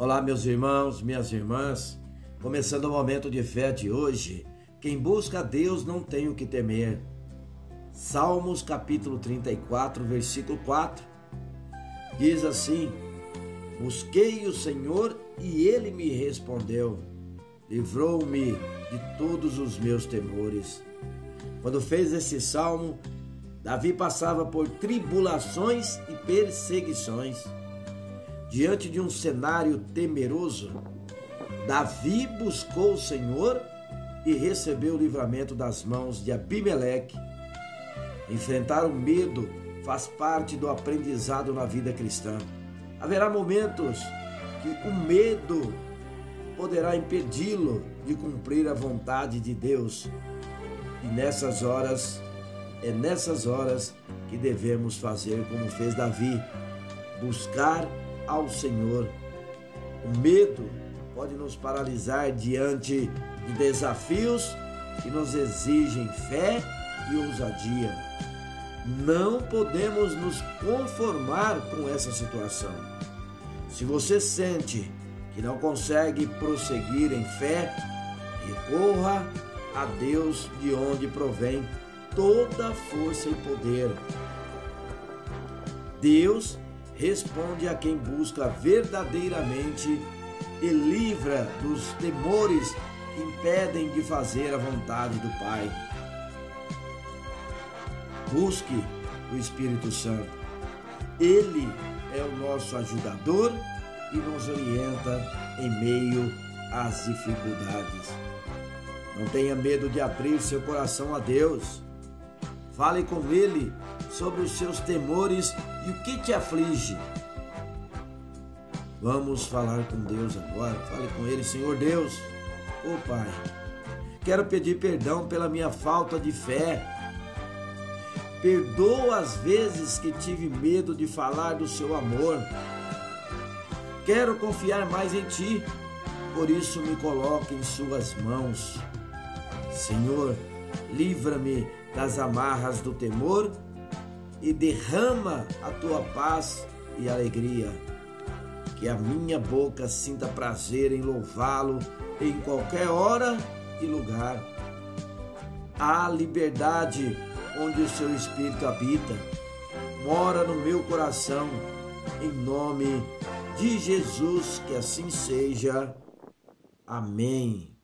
Olá, meus irmãos, minhas irmãs. Começando o momento de fé de hoje. Quem busca a Deus não tem o que temer. Salmos capítulo 34, versículo 4. Diz assim: Busquei o Senhor e ele me respondeu. Livrou-me de todos os meus temores. Quando fez esse salmo, Davi passava por tribulações e perseguições diante de um cenário temeroso, Davi buscou o Senhor e recebeu o livramento das mãos de Abimeleque. Enfrentar o medo faz parte do aprendizado na vida cristã. Haverá momentos que o medo poderá impedi-lo de cumprir a vontade de Deus. E nessas horas, é nessas horas que devemos fazer como fez Davi, buscar ao Senhor. O medo pode nos paralisar diante de desafios que nos exigem fé e ousadia. Não podemos nos conformar com essa situação. Se você sente que não consegue prosseguir em fé, recorra a Deus de onde provém toda força e poder. Deus responde a quem busca verdadeiramente e livra dos temores que impedem de fazer a vontade do Pai. Busque o Espírito Santo. Ele é o nosso ajudador e nos orienta em meio às dificuldades. Não tenha medo de abrir seu coração a Deus. Fale com Ele sobre os seus temores e o que te aflige. Vamos falar com Deus agora. Fale com Ele, Senhor Deus. Ô oh, Pai, quero pedir perdão pela minha falta de fé. Perdoa as vezes que tive medo de falar do seu amor. Quero confiar mais em Ti, por isso me coloque em Suas mãos. Senhor, livra-me das amarras do temor e derrama a tua paz e alegria. Que a minha boca sinta prazer em louvá-lo em qualquer hora e lugar. Há liberdade onde o seu espírito habita. Mora no meu coração. Em nome de Jesus, que assim seja. Amém.